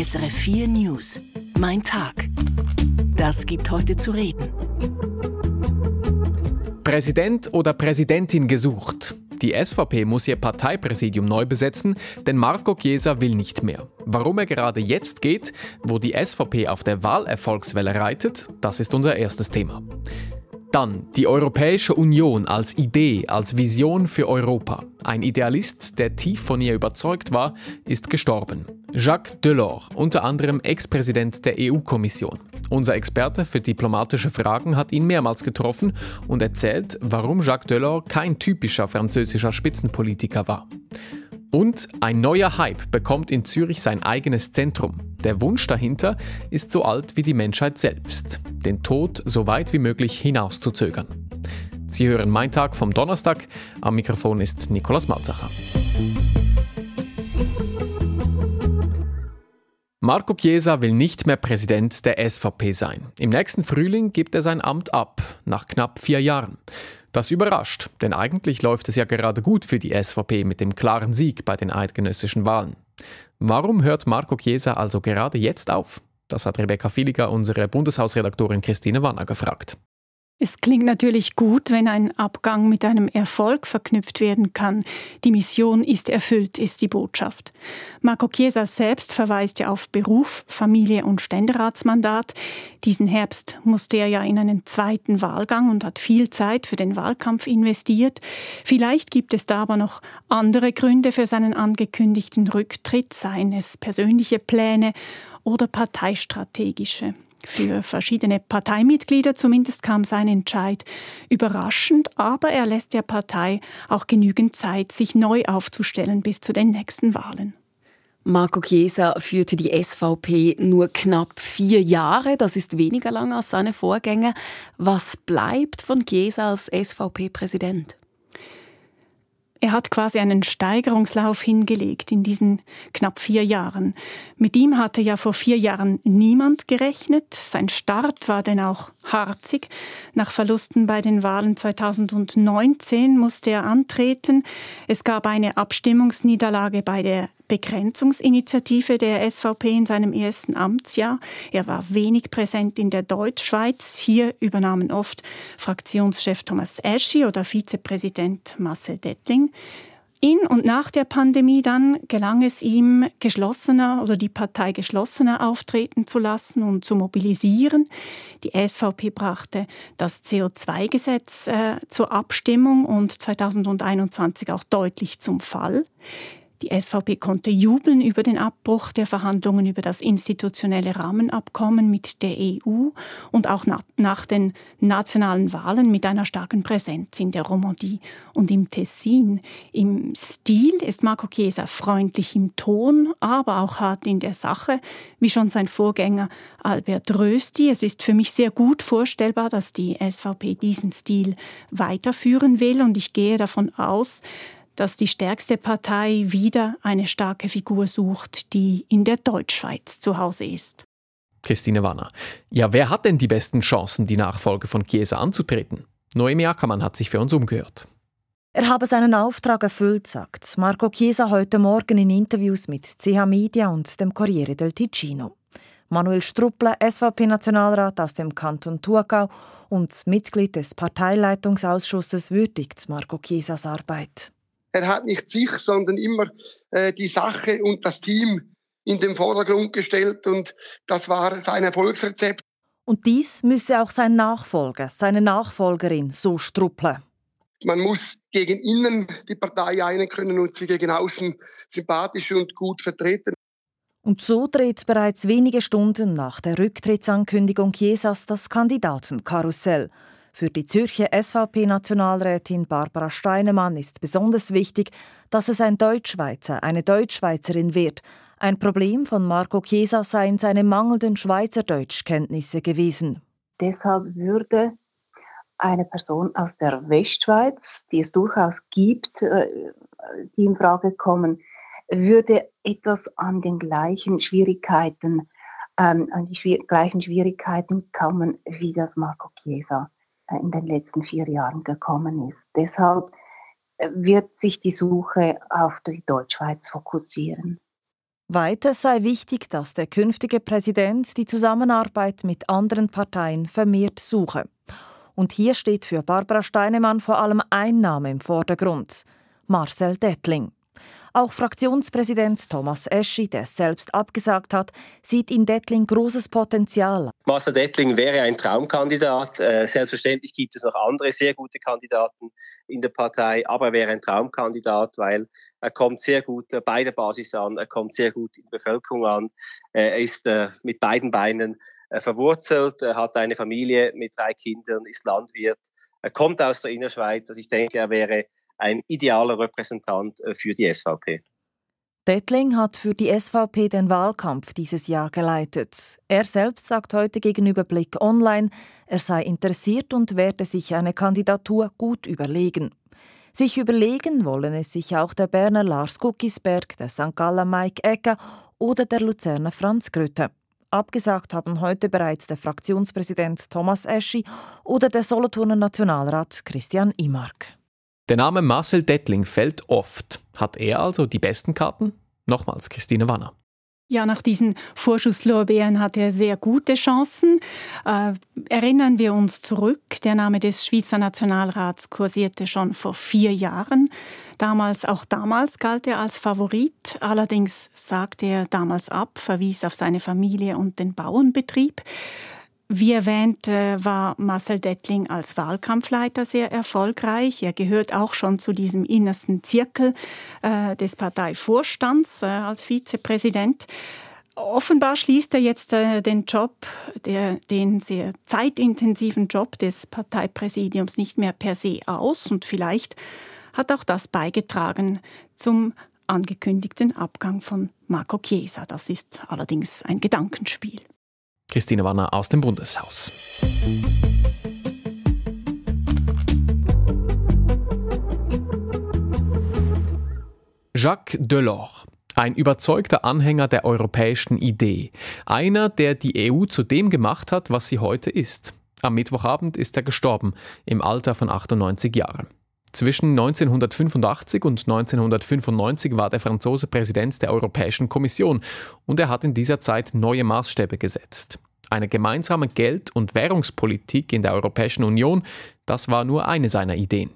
SRF 4 News. Mein Tag. Das gibt heute zu reden. Präsident oder Präsidentin gesucht. Die SVP muss ihr Parteipräsidium neu besetzen, denn Marco Chiesa will nicht mehr. Warum er gerade jetzt geht, wo die SVP auf der Wahlerfolgswelle reitet, das ist unser erstes Thema. Dann die Europäische Union als Idee, als Vision für Europa. Ein Idealist, der tief von ihr überzeugt war, ist gestorben. Jacques Delors, unter anderem Ex-Präsident der EU-Kommission. Unser Experte für diplomatische Fragen hat ihn mehrmals getroffen und erzählt, warum Jacques Delors kein typischer französischer Spitzenpolitiker war. Und ein neuer Hype bekommt in Zürich sein eigenes Zentrum. Der Wunsch dahinter ist so alt wie die Menschheit selbst, den Tod so weit wie möglich hinauszuzögern. Sie hören Mein Tag vom Donnerstag. Am Mikrofon ist Nikolaus Malzacher. Marco Chiesa will nicht mehr Präsident der SVP sein. Im nächsten Frühling gibt er sein Amt ab, nach knapp vier Jahren. Das überrascht, denn eigentlich läuft es ja gerade gut für die SVP mit dem klaren Sieg bei den eidgenössischen Wahlen. Warum hört Marco Chiesa also gerade jetzt auf? Das hat Rebecca Filiger, unsere Bundeshausredaktorin Christine Wanner, gefragt. Es klingt natürlich gut, wenn ein Abgang mit einem Erfolg verknüpft werden kann. Die Mission ist erfüllt, ist die Botschaft. Marco Chiesa selbst verweist ja auf Beruf, Familie und Ständeratsmandat. Diesen Herbst musste er ja in einen zweiten Wahlgang und hat viel Zeit für den Wahlkampf investiert. Vielleicht gibt es da aber noch andere Gründe für seinen angekündigten Rücktritt, seien es persönliche Pläne oder parteistrategische. Für verschiedene Parteimitglieder zumindest kam sein Entscheid überraschend, aber er lässt der Partei auch genügend Zeit, sich neu aufzustellen bis zu den nächsten Wahlen. Marco Chiesa führte die SVP nur knapp vier Jahre. Das ist weniger lang als seine Vorgänger. Was bleibt von Chiesa als SVP-Präsident? Er hat quasi einen Steigerungslauf hingelegt in diesen knapp vier Jahren. Mit ihm hatte ja vor vier Jahren niemand gerechnet. Sein Start war denn auch harzig. Nach Verlusten bei den Wahlen 2019 musste er antreten. Es gab eine Abstimmungsniederlage bei der Begrenzungsinitiative der SVP in seinem ersten Amtsjahr. Er war wenig präsent in der Deutschschweiz. Hier übernahmen oft Fraktionschef Thomas Eschi oder Vizepräsident Marcel Dettling. In und nach der Pandemie dann gelang es ihm, geschlossener oder die Partei geschlossener auftreten zu lassen und zu mobilisieren. Die SVP brachte das CO2-Gesetz äh, zur Abstimmung und 2021 auch deutlich zum Fall. Die SVP konnte jubeln über den Abbruch der Verhandlungen über das institutionelle Rahmenabkommen mit der EU und auch nach, nach, den nationalen Wahlen mit einer starken Präsenz in der Romandie und im Tessin. Im Stil ist Marco Chiesa freundlich im Ton, aber auch hart in der Sache, wie schon sein Vorgänger Albert Rösti. Es ist für mich sehr gut vorstellbar, dass die SVP diesen Stil weiterführen will und ich gehe davon aus, dass die stärkste Partei wieder eine starke Figur sucht, die in der Deutschschweiz zu Hause ist. Christine Wanner. Ja, wer hat denn die besten Chancen, die Nachfolge von Chiesa anzutreten? Noemi Ackermann hat sich für uns umgehört. Er habe seinen Auftrag erfüllt, sagt Marco Chiesa heute Morgen in Interviews mit CH Media und dem Corriere del Ticino. Manuel Strupple, SVP-Nationalrat aus dem Kanton Thurgau und Mitglied des Parteileitungsausschusses, würdigt Marco Chiesas Arbeit. Er hat nicht sich, sondern immer äh, die Sache und das Team in den Vordergrund gestellt und das war sein Erfolgsrezept. Und dies müsse auch sein Nachfolger, seine Nachfolgerin so struppeln. Man muss gegen innen die Partei einen können und sie gegen außen sympathisch und gut vertreten. Und so dreht bereits wenige Stunden nach der Rücktrittsankündigung Jesas das Kandidatenkarussell. Für die Zürcher SVP-Nationalrätin Barbara Steinemann ist besonders wichtig, dass es ein Deutschschweizer, eine Deutschschweizerin wird. Ein Problem von Marco Chiesa seien seine mangelnden Schweizerdeutschkenntnisse gewesen. Deshalb würde eine Person aus der Westschweiz, die es durchaus gibt, äh, die in Frage kommen, würde etwas an den gleichen Schwierigkeiten, ähm, an die gleichen Schwierigkeiten kommen wie das Marco Chiesa. Äh, in den letzten vier Jahren gekommen ist. Deshalb äh, wird sich die Suche auf die Deutschschweiz fokussieren. Weiter sei wichtig, dass der künftige Präsident die Zusammenarbeit mit anderen Parteien vermehrt suche. Und hier steht für Barbara Steinemann vor allem ein Name im Vordergrund: Marcel Dettling. Auch Fraktionspräsident Thomas Eschi, der selbst abgesagt hat, sieht in Dettling großes Potenzial. Marcel Dettling wäre ein Traumkandidat. Äh, selbstverständlich gibt es noch andere sehr gute Kandidaten in der Partei, aber er wäre ein Traumkandidat, weil er kommt sehr gut bei der Basis an, er kommt sehr gut in die Bevölkerung an, er ist äh, mit beiden Beinen äh, verwurzelt, er hat eine Familie mit drei Kindern, ist Landwirt, er kommt aus der Innerschweiz. Also ich denke, er wäre ein idealer Repräsentant äh, für die SVP. Dettling hat für die SVP den Wahlkampf dieses Jahr geleitet. Er selbst sagt heute gegenüber Blick Online, er sei interessiert und werde sich eine Kandidatur gut überlegen. Sich überlegen wollen es sich auch der Berner Lars Guckisberg, der St. Galler Mike Ecker oder der Luzerner Franz Grütte. Abgesagt haben heute bereits der Fraktionspräsident Thomas Eschi oder der Solothurner Nationalrat Christian Imark. Der Name Marcel Dettling fällt oft. Hat er also die besten Karten? Nochmals Christine Wanner. Ja, nach diesen Vorschusslorbeeren hat er sehr gute Chancen. Äh, erinnern wir uns zurück, der Name des Schweizer Nationalrats kursierte schon vor vier Jahren. Damals, auch damals galt er als Favorit. Allerdings sagte er damals ab, verwies auf seine Familie und den Bauernbetrieb. Wie erwähnt, äh, war Marcel Dettling als Wahlkampfleiter sehr erfolgreich. Er gehört auch schon zu diesem innersten Zirkel äh, des Parteivorstands äh, als Vizepräsident. Offenbar schließt er jetzt den Job, der, den sehr zeitintensiven Job des Parteipräsidiums nicht mehr per se aus und vielleicht hat auch das beigetragen zum angekündigten Abgang von Marco Chiesa. Das ist allerdings ein Gedankenspiel. Christine Wanner aus dem Bundeshaus. Jacques Delors, ein überzeugter Anhänger der europäischen Idee, einer, der die EU zu dem gemacht hat, was sie heute ist. Am Mittwochabend ist er gestorben, im Alter von 98 Jahren. Zwischen 1985 und 1995 war der Franzose Präsident der Europäischen Kommission und er hat in dieser Zeit neue Maßstäbe gesetzt. Eine gemeinsame Geld- und Währungspolitik in der Europäischen Union, das war nur eine seiner Ideen.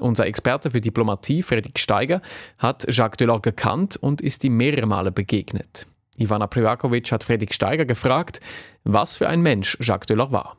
Unser Experte für Diplomatie, Friedrich Steiger, hat Jacques Delors gekannt und ist ihm mehrere Male begegnet. Ivana Privakovic hat Friedrich Steiger gefragt, was für ein Mensch Jacques Delors war.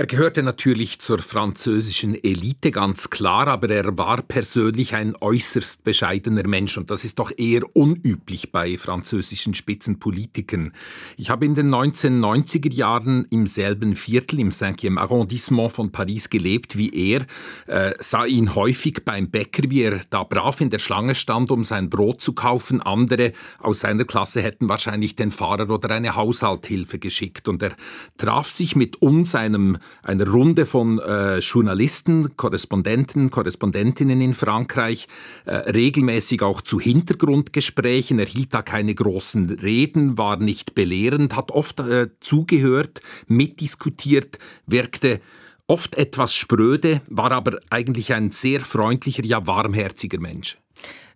Er gehörte natürlich zur französischen Elite, ganz klar, aber er war persönlich ein äußerst bescheidener Mensch und das ist doch eher unüblich bei französischen Spitzenpolitikern. Ich habe in den 1990er Jahren im selben Viertel, im 5e Arrondissement von Paris gelebt wie er, äh, sah ihn häufig beim Bäcker, wie er da brav in der Schlange stand, um sein Brot zu kaufen. Andere aus seiner Klasse hätten wahrscheinlich den Fahrer oder eine Haushalthilfe geschickt und er traf sich mit uns, einem einer Runde von äh, Journalisten, Korrespondenten, Korrespondentinnen in Frankreich, äh, regelmäßig auch zu Hintergrundgesprächen. Er hielt da keine großen Reden, war nicht belehrend, hat oft äh, zugehört, mitdiskutiert, wirkte oft etwas spröde, war aber eigentlich ein sehr freundlicher, ja warmherziger Mensch.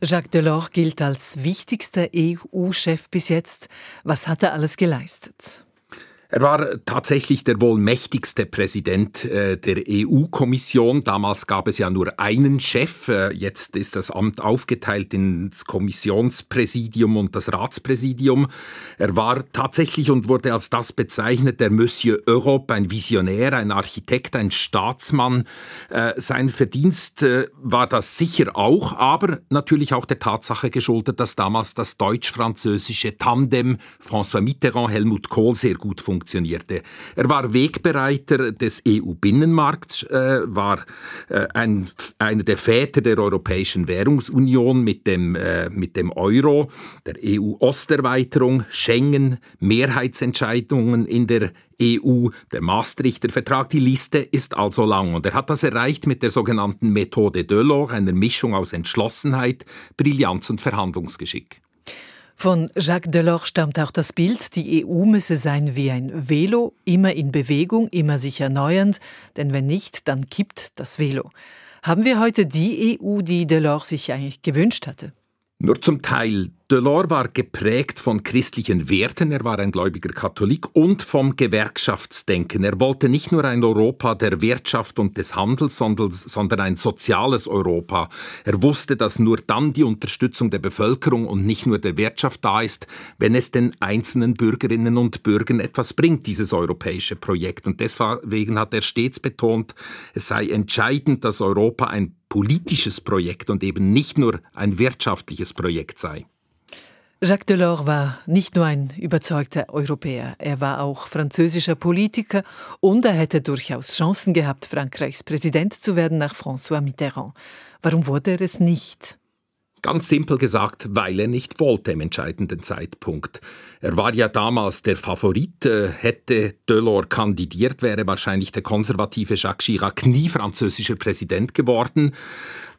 Jacques Delors gilt als wichtigster EU-Chef bis jetzt. Was hat er alles geleistet? Er war tatsächlich der wohl mächtigste Präsident äh, der EU-Kommission. Damals gab es ja nur einen Chef. Äh, jetzt ist das Amt aufgeteilt ins Kommissionspräsidium und das Ratspräsidium. Er war tatsächlich und wurde als das bezeichnet, der Monsieur Europe, ein Visionär, ein Architekt, ein Staatsmann. Äh, sein Verdienst war das sicher auch, aber natürlich auch der Tatsache geschuldet, dass damals das deutsch-französische Tandem François Mitterrand-Helmut Kohl sehr gut funktionierte funktionierte. Er war Wegbereiter des EU-Binnenmarkts, äh, war äh, ein, einer der Väter der Europäischen Währungsunion mit dem, äh, mit dem Euro, der EU-Osterweiterung, Schengen, Mehrheitsentscheidungen in der EU, der Maastrichter Vertrag. Die Liste ist also lang und er hat das erreicht mit der sogenannten Methode Delors, einer Mischung aus Entschlossenheit, Brillanz und Verhandlungsgeschick. Von Jacques Delors stammt auch das Bild, die EU müsse sein wie ein Velo, immer in Bewegung, immer sich erneuernd, denn wenn nicht, dann kippt das Velo. Haben wir heute die EU, die Delors sich eigentlich gewünscht hatte? Nur zum Teil. Delors war geprägt von christlichen Werten, er war ein gläubiger Katholik und vom Gewerkschaftsdenken. Er wollte nicht nur ein Europa der Wirtschaft und des Handels, sondern ein soziales Europa. Er wusste, dass nur dann die Unterstützung der Bevölkerung und nicht nur der Wirtschaft da ist, wenn es den einzelnen Bürgerinnen und Bürgern etwas bringt, dieses europäische Projekt. Und deswegen hat er stets betont, es sei entscheidend, dass Europa ein politisches Projekt und eben nicht nur ein wirtschaftliches Projekt sei. Jacques Delors war nicht nur ein überzeugter Europäer, er war auch französischer Politiker und er hätte durchaus Chancen gehabt, Frankreichs Präsident zu werden nach François Mitterrand. Warum wurde er es nicht? Ganz simpel gesagt, weil er nicht wollte im entscheidenden Zeitpunkt. Er war ja damals der Favorit. Äh, hätte Delors kandidiert, wäre wahrscheinlich der konservative Jacques Chirac nie französischer Präsident geworden.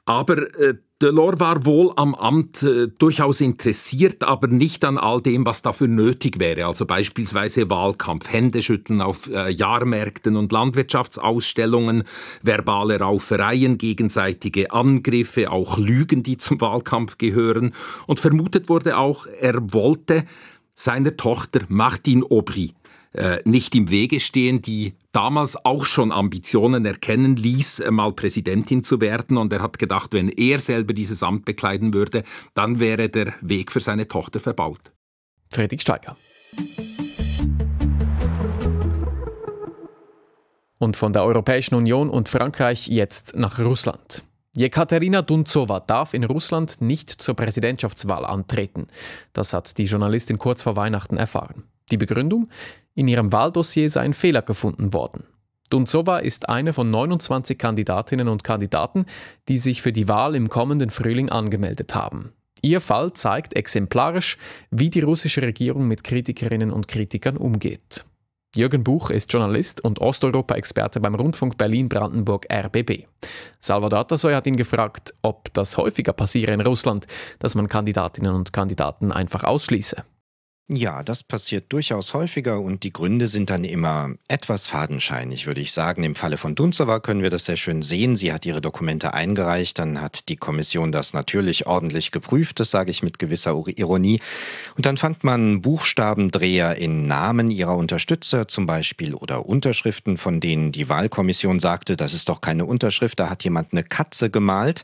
Aber äh, Delors war wohl am Amt äh, durchaus interessiert, aber nicht an all dem, was dafür nötig wäre. Also beispielsweise Wahlkampf, Händeschütteln auf äh, Jahrmärkten und Landwirtschaftsausstellungen, verbale Raufereien, gegenseitige Angriffe, auch Lügen, die zum Wahlkampf gehören. Und vermutet wurde auch, er wollte seiner Tochter Martine Aubry äh, nicht im Wege stehen, die damals auch schon Ambitionen erkennen ließ, äh, mal Präsidentin zu werden. Und er hat gedacht, wenn er selber dieses Amt bekleiden würde, dann wäre der Weg für seine Tochter verbaut. Friedrich Steiger. Und von der Europäischen Union und Frankreich jetzt nach Russland. Jekaterina Dunzowa darf in Russland nicht zur Präsidentschaftswahl antreten. Das hat die Journalistin kurz vor Weihnachten erfahren. Die Begründung? In ihrem Wahldossier sei ein Fehler gefunden worden. Dunzova ist eine von 29 Kandidatinnen und Kandidaten, die sich für die Wahl im kommenden Frühling angemeldet haben. Ihr Fall zeigt exemplarisch, wie die russische Regierung mit Kritikerinnen und Kritikern umgeht. Jürgen Buch ist Journalist und Osteuropa-Experte beim Rundfunk Berlin-Brandenburg RBB. Salvador Tasoy hat ihn gefragt, ob das häufiger passiere in Russland, dass man Kandidatinnen und Kandidaten einfach ausschließe. Ja, das passiert durchaus häufiger und die Gründe sind dann immer etwas fadenscheinig, würde ich sagen. Im Falle von Dunzowa können wir das sehr schön sehen. Sie hat ihre Dokumente eingereicht, dann hat die Kommission das natürlich ordentlich geprüft, das sage ich mit gewisser Ironie. Und dann fand man Buchstabendreher in Namen ihrer Unterstützer zum Beispiel oder Unterschriften, von denen die Wahlkommission sagte, das ist doch keine Unterschrift, da hat jemand eine Katze gemalt.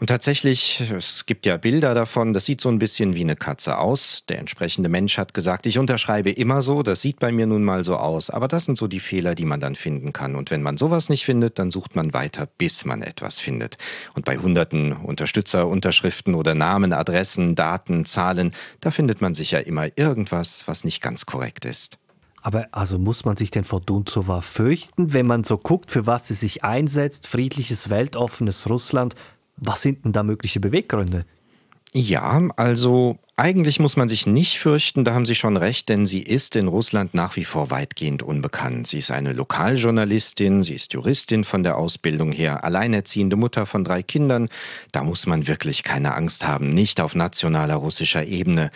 Und tatsächlich, es gibt ja Bilder davon, das sieht so ein bisschen wie eine Katze aus. Der entsprechende Mensch hat gesagt, ich unterschreibe immer so, das sieht bei mir nun mal so aus. Aber das sind so die Fehler, die man dann finden kann. Und wenn man sowas nicht findet, dann sucht man weiter, bis man etwas findet. Und bei hunderten Unterstützerunterschriften oder Namen, Adressen, Daten, Zahlen, da findet man sicher immer irgendwas, was nicht ganz korrekt ist. Aber also muss man sich denn vor Dunzowa fürchten, wenn man so guckt, für was sie sich einsetzt, friedliches, weltoffenes Russland, was sind denn da mögliche Beweggründe? Ja, also eigentlich muss man sich nicht fürchten, da haben Sie schon recht, denn sie ist in Russland nach wie vor weitgehend unbekannt. Sie ist eine Lokaljournalistin, sie ist Juristin von der Ausbildung her, alleinerziehende Mutter von drei Kindern. Da muss man wirklich keine Angst haben, nicht auf nationaler russischer Ebene.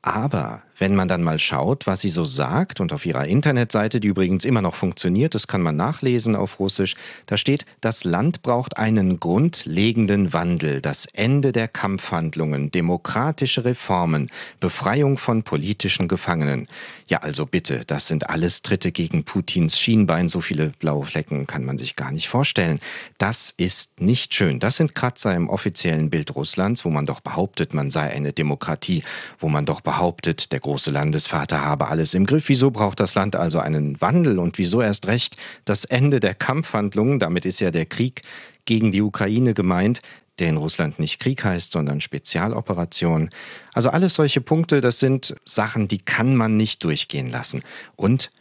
Aber wenn man dann mal schaut, was sie so sagt, und auf ihrer Internetseite, die übrigens immer noch funktioniert, das kann man nachlesen auf Russisch, da steht, das Land braucht einen grundlegenden Wandel, das Ende der Kampfhandlungen, demokratische Reformen, Befreiung von politischen Gefangenen. Ja, also bitte, das sind alles Tritte gegen Putins Schienbein, so viele blaue Flecken kann man sich gar nicht vorstellen. Das ist nicht schön. Das sind Kratzer im offiziellen Bild Russlands, wo man doch behauptet, man sei eine Demokratie, wo man doch behauptet, der große Landesvater habe alles im Griff. Wieso braucht das Land also einen Wandel und wieso erst recht das Ende der Kampfhandlungen? Damit ist ja der Krieg gegen die Ukraine gemeint, der in Russland nicht Krieg heißt, sondern Spezialoperation. Also alles solche Punkte, das sind Sachen, die kann man nicht durchgehen lassen. Und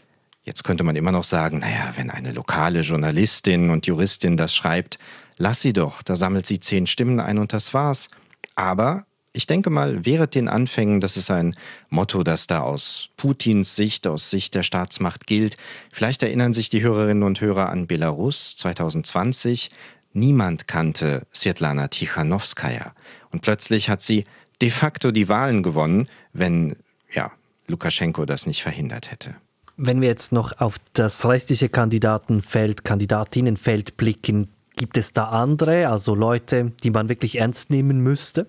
jetzt könnte man immer noch sagen, naja, wenn eine lokale Journalistin und Juristin das schreibt, lass sie doch, da sammelt sie zehn Stimmen ein und das war's. Aber ich denke mal, während den Anfängen, das ist ein Motto, das da aus Putins Sicht, aus Sicht der Staatsmacht gilt. Vielleicht erinnern sich die Hörerinnen und Hörer an Belarus 2020. Niemand kannte Svetlana Tichanowskaja. Und plötzlich hat sie de facto die Wahlen gewonnen, wenn ja, Lukaschenko das nicht verhindert hätte. Wenn wir jetzt noch auf das restliche Kandidatenfeld, Kandidatinnenfeld blicken, gibt es da andere, also Leute, die man wirklich ernst nehmen müsste?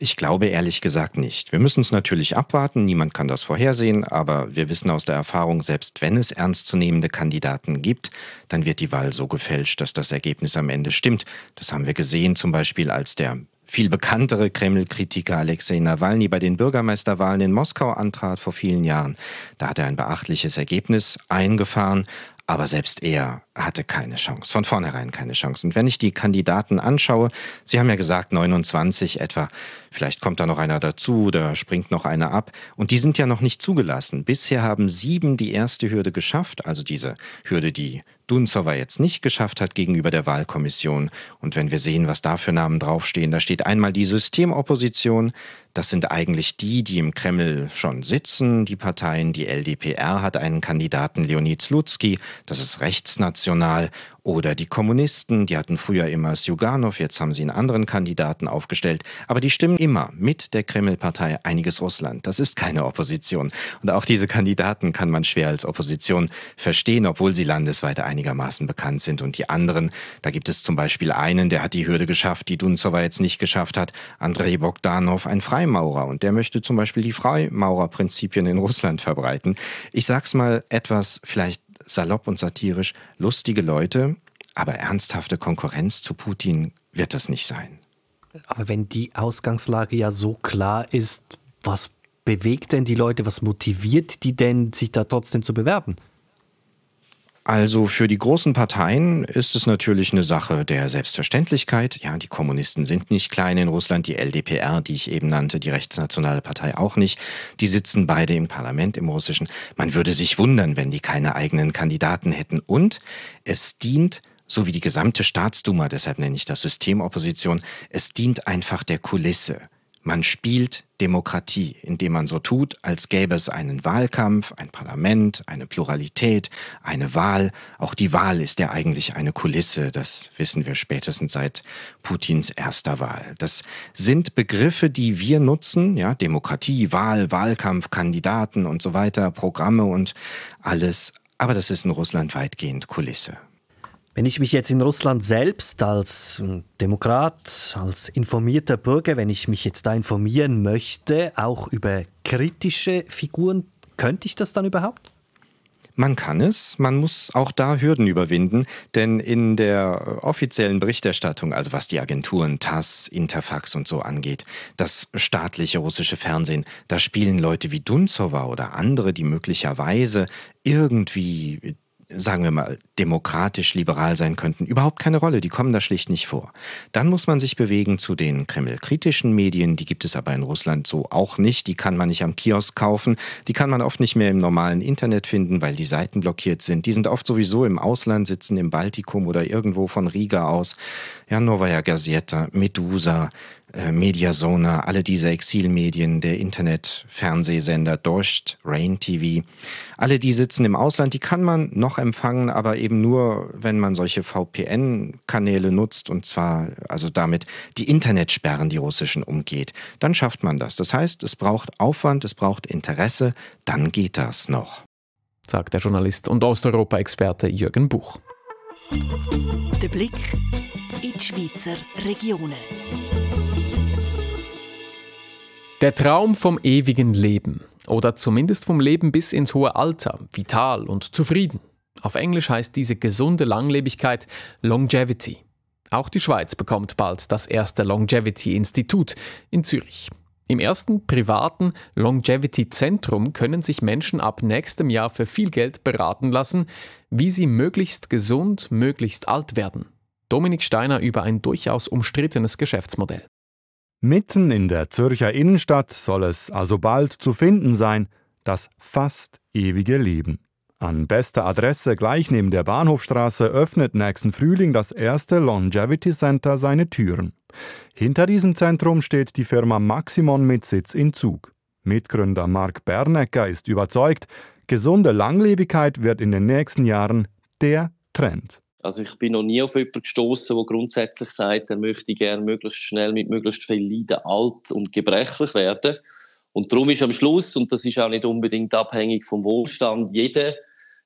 Ich glaube ehrlich gesagt nicht. Wir müssen es natürlich abwarten, niemand kann das vorhersehen, aber wir wissen aus der Erfahrung, selbst wenn es ernstzunehmende Kandidaten gibt, dann wird die Wahl so gefälscht, dass das Ergebnis am Ende stimmt. Das haben wir gesehen, zum Beispiel als der viel bekanntere Kreml-Kritiker Alexei Nawalny bei den Bürgermeisterwahlen in Moskau antrat vor vielen Jahren. Da hat er ein beachtliches Ergebnis eingefahren, aber selbst er hatte keine Chance, von vornherein keine Chance. Und wenn ich die Kandidaten anschaue, Sie haben ja gesagt 29 etwa, vielleicht kommt da noch einer dazu oder springt noch einer ab. Und die sind ja noch nicht zugelassen. Bisher haben sieben die erste Hürde geschafft, also diese Hürde, die Dunzowa jetzt nicht geschafft hat gegenüber der Wahlkommission. Und wenn wir sehen, was da für Namen draufstehen, da steht einmal die Systemopposition, das sind eigentlich die, die im Kreml schon sitzen, die Parteien. Die LDPR hat einen Kandidaten, Leonid Slutsky, das ist rechtsnational. Oder die Kommunisten, die hatten früher immer Sjuganov, jetzt haben sie einen anderen Kandidaten aufgestellt. Aber die stimmen immer mit der Kreml-Partei Einiges Russland. Das ist keine Opposition. Und auch diese Kandidaten kann man schwer als Opposition verstehen, obwohl sie landesweit einigermaßen bekannt sind. Und die anderen, da gibt es zum Beispiel einen, der hat die Hürde geschafft, die Dunzowa jetzt nicht geschafft hat, Andrei Bogdanov, ein Freimaurer. Und der möchte zum Beispiel die Freimaurerprinzipien in Russland verbreiten. Ich sag's mal etwas vielleicht salopp und satirisch, lustige Leute, aber ernsthafte Konkurrenz zu Putin wird das nicht sein. Aber wenn die Ausgangslage ja so klar ist, was bewegt denn die Leute, was motiviert die denn, sich da trotzdem zu bewerben? Also für die großen Parteien ist es natürlich eine Sache der Selbstverständlichkeit. Ja, die Kommunisten sind nicht klein in Russland, die LDPR, die ich eben nannte, die rechtsnationale Partei auch nicht. Die sitzen beide im Parlament im russischen. Man würde sich wundern, wenn die keine eigenen Kandidaten hätten. Und es dient so wie die gesamte Staatsduma, deshalb nenne ich das Systemopposition, es dient einfach der Kulisse. Man spielt Demokratie, indem man so tut, als gäbe es einen Wahlkampf, ein Parlament, eine Pluralität, eine Wahl. Auch die Wahl ist ja eigentlich eine Kulisse, das wissen wir spätestens seit Putins erster Wahl. Das sind Begriffe, die wir nutzen, ja, Demokratie, Wahl, Wahlkampf, Kandidaten und so weiter, Programme und alles, aber das ist in Russland weitgehend Kulisse. Wenn ich mich jetzt in Russland selbst als Demokrat, als informierter Bürger, wenn ich mich jetzt da informieren möchte, auch über kritische Figuren, könnte ich das dann überhaupt? Man kann es, man muss auch da Hürden überwinden, denn in der offiziellen Berichterstattung, also was die Agenturen TASS, Interfax und so angeht, das staatliche russische Fernsehen, da spielen Leute wie Dunzowa oder andere, die möglicherweise irgendwie sagen wir mal, demokratisch liberal sein könnten, überhaupt keine Rolle. Die kommen da schlicht nicht vor. Dann muss man sich bewegen zu den Kreml-kritischen Medien. Die gibt es aber in Russland so auch nicht. Die kann man nicht am Kiosk kaufen. Die kann man oft nicht mehr im normalen Internet finden, weil die Seiten blockiert sind. Die sind oft sowieso im Ausland, sitzen im Baltikum oder irgendwo von Riga aus. Ja, Novaya Gazeta, Medusa, äh, Mediasona, alle diese Exilmedien, der Internet-Fernsehsender Dost, Rain TV, alle die sitzen im Ausland, die kann man noch empfangen, aber eben nur, wenn man solche VPN-Kanäle nutzt und zwar also damit die Internetsperren, die russischen, umgeht. Dann schafft man das. Das heißt, es braucht Aufwand, es braucht Interesse, dann geht das noch. Sagt der Journalist und Osteuropa-Experte Jürgen Buch. Der Blick in die Schweizer Regionen. Der Traum vom ewigen Leben oder zumindest vom Leben bis ins hohe Alter, vital und zufrieden. Auf Englisch heißt diese gesunde Langlebigkeit Longevity. Auch die Schweiz bekommt bald das erste Longevity-Institut in Zürich. Im ersten privaten Longevity-Zentrum können sich Menschen ab nächstem Jahr für viel Geld beraten lassen, wie sie möglichst gesund, möglichst alt werden. Dominik Steiner über ein durchaus umstrittenes Geschäftsmodell. Mitten in der Zürcher Innenstadt soll es also bald zu finden sein, das fast ewige Leben. An bester Adresse gleich neben der Bahnhofstraße öffnet nächsten Frühling das erste Longevity Center seine Türen. Hinter diesem Zentrum steht die Firma Maximon mit Sitz in Zug. Mitgründer Marc Bernecker ist überzeugt, gesunde Langlebigkeit wird in den nächsten Jahren der Trend. Also ich bin noch nie auf jemanden gestoßen, der grundsätzlich sagt, er möchte gerne möglichst schnell mit möglichst viel Leiden alt und gebrechlich werden. Und darum ist am Schluss, und das ist auch nicht unbedingt abhängig vom Wohlstand, jede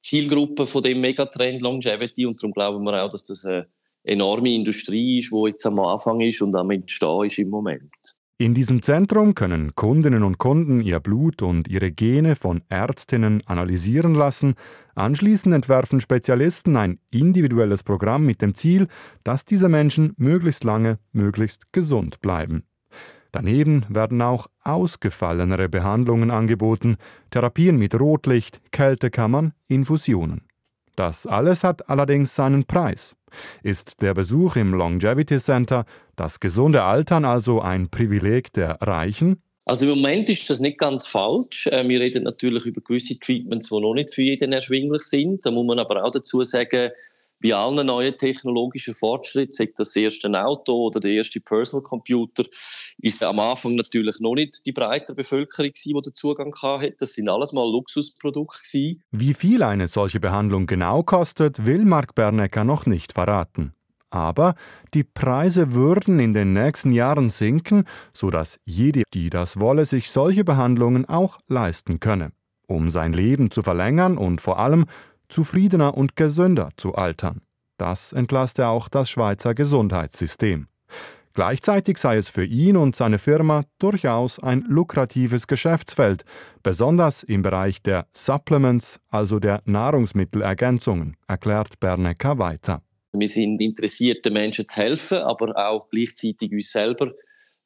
Zielgruppe von dem Megatrend Longevity. Und darum glauben wir auch, dass das eine enorme Industrie ist, die jetzt am Anfang ist und am Entstehen ist im Moment. In diesem Zentrum können Kundinnen und Kunden ihr Blut und ihre Gene von Ärztinnen analysieren lassen. Anschließend entwerfen Spezialisten ein individuelles Programm mit dem Ziel, dass diese Menschen möglichst lange, möglichst gesund bleiben. Daneben werden auch ausgefallenere Behandlungen angeboten, Therapien mit Rotlicht, Kältekammern, Infusionen. Das alles hat allerdings seinen Preis. Ist der Besuch im Longevity Center, das gesunde Altern also ein Privileg der Reichen? Also im Moment ist das nicht ganz falsch. Äh, wir reden natürlich über gewisse Treatments, die noch nicht für jeden erschwinglich sind. Da muss man aber auch dazu sagen, bei allen neuen technologischen Fortschritten, sei das erste Auto oder der erste Personal Computer, ist am Anfang natürlich noch nicht die breite Bevölkerung die den Zugang hatte. Das sind alles mal Luxusprodukte Wie viel eine solche Behandlung genau kostet, will Mark Bernecker noch nicht verraten. Aber die Preise würden in den nächsten Jahren sinken, sodass jede, die das wolle, sich solche Behandlungen auch leisten könne, um sein Leben zu verlängern und vor allem zufriedener und gesünder zu altern. Das entlaste auch das Schweizer Gesundheitssystem. Gleichzeitig sei es für ihn und seine Firma durchaus ein lukratives Geschäftsfeld, besonders im Bereich der Supplements, also der Nahrungsmittelergänzungen, erklärt Bernecker weiter. Wir sind interessiert, den Menschen zu helfen, aber auch gleichzeitig uns selber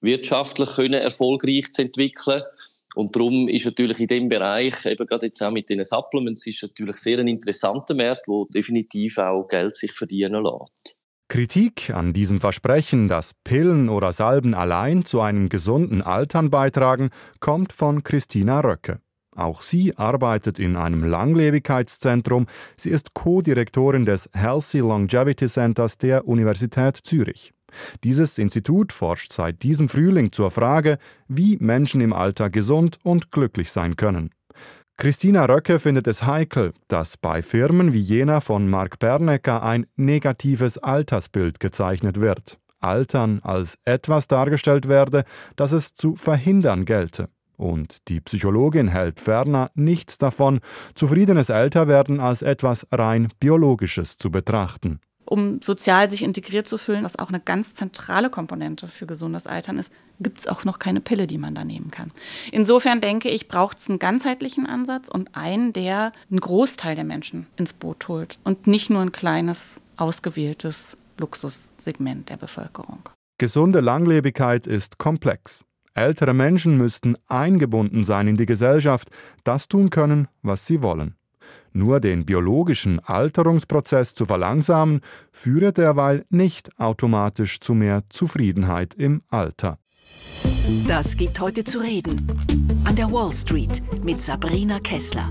wirtschaftlich können erfolgreich zu entwickeln. Und darum ist natürlich in dem Bereich, eben gerade jetzt auch mit den Supplements, ist natürlich sehr ein interessanter Markt, wo definitiv auch Geld sich verdienen lässt. Kritik an diesem Versprechen, dass Pillen oder Salben allein zu einem gesunden Altern beitragen, kommt von Christina Röcke. Auch sie arbeitet in einem Langlebigkeitszentrum. Sie ist Co-Direktorin des Healthy Longevity Centers der Universität Zürich. Dieses Institut forscht seit diesem Frühling zur Frage, wie Menschen im Alter gesund und glücklich sein können. Christina Röcke findet es heikel, dass bei Firmen wie jener von Mark Bernecker ein negatives Altersbild gezeichnet wird. Altern als etwas dargestellt werde, das es zu verhindern gelte. Und die Psychologin hält ferner nichts davon, zufriedenes Älterwerden als etwas rein Biologisches zu betrachten um sozial sich integriert zu fühlen, was auch eine ganz zentrale Komponente für gesundes Altern ist, gibt es auch noch keine Pille, die man da nehmen kann. Insofern denke ich, braucht es einen ganzheitlichen Ansatz und einen, der einen Großteil der Menschen ins Boot holt und nicht nur ein kleines, ausgewähltes Luxussegment der Bevölkerung. Gesunde Langlebigkeit ist komplex. Ältere Menschen müssten eingebunden sein in die Gesellschaft, das tun können, was sie wollen. Nur den biologischen Alterungsprozess zu verlangsamen, führe derweil nicht automatisch zu mehr Zufriedenheit im Alter. Das gibt heute zu reden. An der Wall Street mit Sabrina Kessler.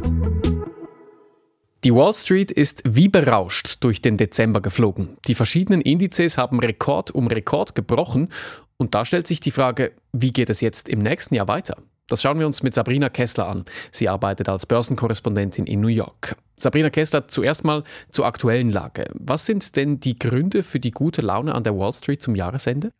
Die Wall Street ist wie berauscht durch den Dezember geflogen. Die verschiedenen Indizes haben Rekord um Rekord gebrochen und da stellt sich die Frage, wie geht es jetzt im nächsten Jahr weiter? Das schauen wir uns mit Sabrina Kessler an. Sie arbeitet als Börsenkorrespondentin in New York. Sabrina Kessler, zuerst mal zur aktuellen Lage. Was sind denn die Gründe für die gute Laune an der Wall Street zum Jahresende?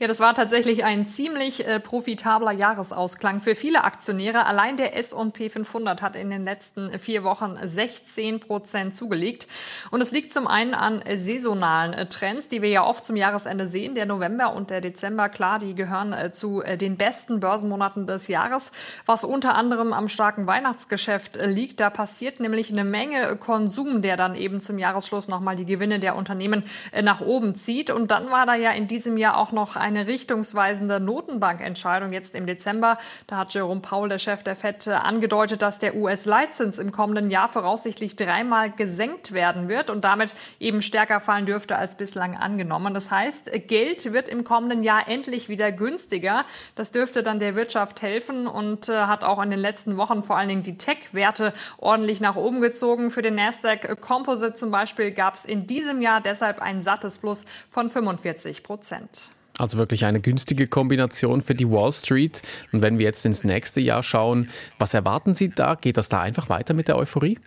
Ja, das war tatsächlich ein ziemlich äh, profitabler Jahresausklang für viele Aktionäre. Allein der S&P 500 hat in den letzten vier Wochen 16 Prozent zugelegt. Und es liegt zum einen an saisonalen äh, Trends, die wir ja oft zum Jahresende sehen. Der November und der Dezember, klar, die gehören äh, zu äh, den besten Börsenmonaten des Jahres, was unter anderem am starken Weihnachtsgeschäft äh, liegt. Da passiert nämlich eine Menge Konsum, der dann eben zum Jahresschluss nochmal die Gewinne der Unternehmen äh, nach oben zieht. Und dann war da ja in diesem ja auch noch eine richtungsweisende Notenbankentscheidung jetzt im Dezember. Da hat Jerome Powell, der Chef der FED, angedeutet, dass der US-Leitzins im kommenden Jahr voraussichtlich dreimal gesenkt werden wird und damit eben stärker fallen dürfte als bislang angenommen. Das heißt, Geld wird im kommenden Jahr endlich wieder günstiger. Das dürfte dann der Wirtschaft helfen und äh, hat auch in den letzten Wochen vor allen Dingen die Tech-Werte ordentlich nach oben gezogen. Für den Nasdaq Composite zum Beispiel gab es in diesem Jahr deshalb ein sattes Plus von 45 Prozent. Also wirklich eine günstige Kombination für die Wall Street. Und wenn wir jetzt ins nächste Jahr schauen, was erwarten Sie da? Geht das da einfach weiter mit der Euphorie?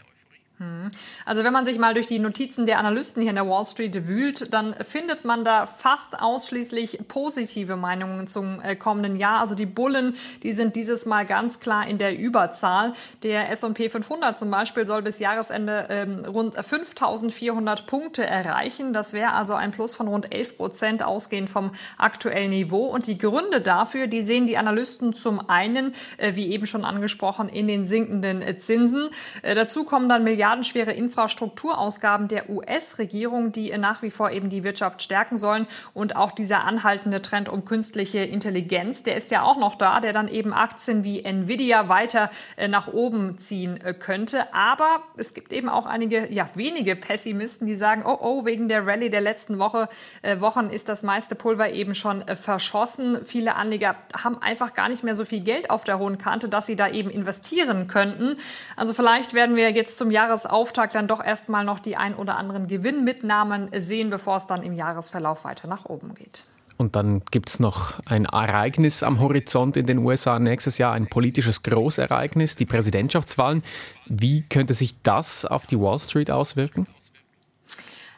Hm. Also wenn man sich mal durch die Notizen der Analysten hier in der Wall Street wühlt, dann findet man da fast ausschließlich positive Meinungen zum äh, kommenden Jahr. Also die Bullen, die sind dieses Mal ganz klar in der Überzahl. Der S&P 500 zum Beispiel soll bis Jahresende ähm, rund 5.400 Punkte erreichen. Das wäre also ein Plus von rund 11 Prozent ausgehend vom aktuellen Niveau. Und die Gründe dafür, die sehen die Analysten zum einen, äh, wie eben schon angesprochen, in den sinkenden äh, Zinsen. Äh, dazu kommen dann Milliarden milliardenschwere Infrastrukturausgaben der US-Regierung, die nach wie vor eben die Wirtschaft stärken sollen. Und auch dieser anhaltende Trend um künstliche Intelligenz, der ist ja auch noch da, der dann eben Aktien wie Nvidia weiter äh, nach oben ziehen äh, könnte. Aber es gibt eben auch einige, ja, wenige Pessimisten, die sagen, oh, oh, wegen der Rallye der letzten Woche, äh, Wochen ist das meiste Pulver eben schon äh, verschossen. Viele Anleger haben einfach gar nicht mehr so viel Geld auf der hohen Kante, dass sie da eben investieren könnten. Also vielleicht werden wir jetzt zum Jahres Jahresauftakt dann doch erstmal noch die ein oder anderen Gewinnmitnahmen sehen, bevor es dann im Jahresverlauf weiter nach oben geht. Und dann gibt es noch ein Ereignis am Horizont in den USA nächstes Jahr, ein politisches Großereignis, die Präsidentschaftswahlen. Wie könnte sich das auf die Wall Street auswirken?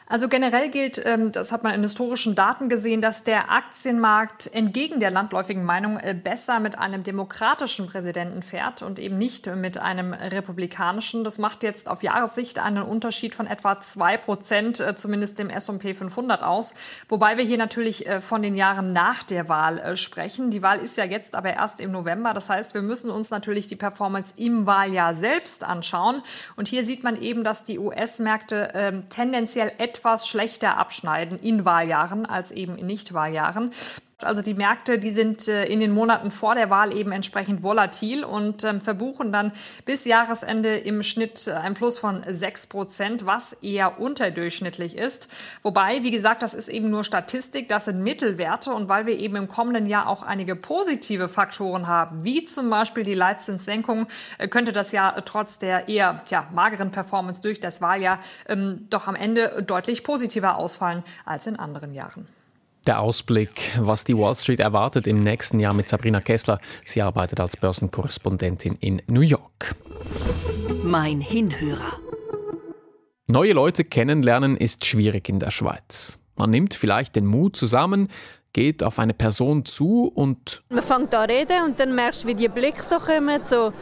Also generell gilt, ähm, das hat man in historischen Daten gesehen, dass der Aktienmarkt entgegen der landläufigen Meinung äh, besser mit einem demokratischen Präsidenten fährt und eben nicht mit einem republikanischen. Das macht jetzt auf Jahressicht einen Unterschied von etwa zwei Prozent, äh, zumindest dem S&P 500 aus. Wobei wir hier natürlich äh, von den Jahren nach der Wahl sprechen. Die Wahl ist ja jetzt aber erst im November. Das heißt, wir müssen uns natürlich die Performance im Wahljahr selbst anschauen. Und hier sieht man eben, dass die US-Märkte äh, tendenziell etwas etwas schlechter abschneiden in Wahljahren als eben in Nichtwahljahren. Also die Märkte, die sind äh, in den Monaten vor der Wahl eben entsprechend volatil und ähm, verbuchen dann bis Jahresende im Schnitt äh, ein Plus von 6 Prozent, was eher unterdurchschnittlich ist. Wobei, wie gesagt, das ist eben nur Statistik, das sind Mittelwerte und weil wir eben im kommenden Jahr auch einige positive Faktoren haben, wie zum Beispiel die Leitzinssenkung, äh, könnte das ja trotz der eher tja, mageren Performance durch das Wahljahr ähm, doch am Ende deutlich positiver ausfallen als in anderen Jahren. Der Ausblick, was die Wall Street erwartet im nächsten Jahr mit Sabrina Kessler. Sie arbeitet als Börsenkorrespondentin in New York. Mein Hinhörer. Neue Leute kennenlernen ist schwierig in der Schweiz. Man nimmt vielleicht den Mut zusammen, geht auf eine Person zu und man fängt an reden und dann merkst du, wie die Blicke so kommen, so,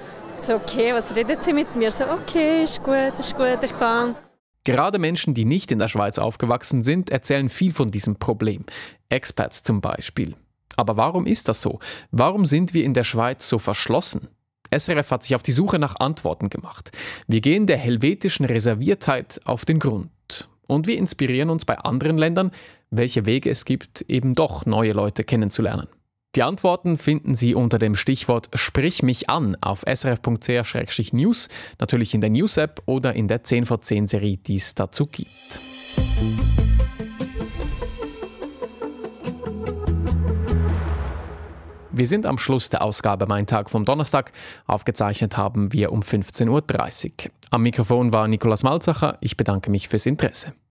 so okay, was redet sie mit mir? So okay, ist gut, ist gut, ich kann. Gerade Menschen, die nicht in der Schweiz aufgewachsen sind, erzählen viel von diesem Problem. Expats zum Beispiel. Aber warum ist das so? Warum sind wir in der Schweiz so verschlossen? SRF hat sich auf die Suche nach Antworten gemacht. Wir gehen der helvetischen Reserviertheit auf den Grund. Und wir inspirieren uns bei anderen Ländern, welche Wege es gibt, eben doch neue Leute kennenzulernen. Die Antworten finden Sie unter dem Stichwort Sprich mich an auf srf.ch-news, natürlich in der News-App oder in der 10 vor 10 Serie, die es dazu gibt. Wir sind am Schluss der Ausgabe Mein Tag vom Donnerstag. Aufgezeichnet haben wir um 15.30 Uhr. Am Mikrofon war Nikolaus Malzacher. Ich bedanke mich fürs Interesse.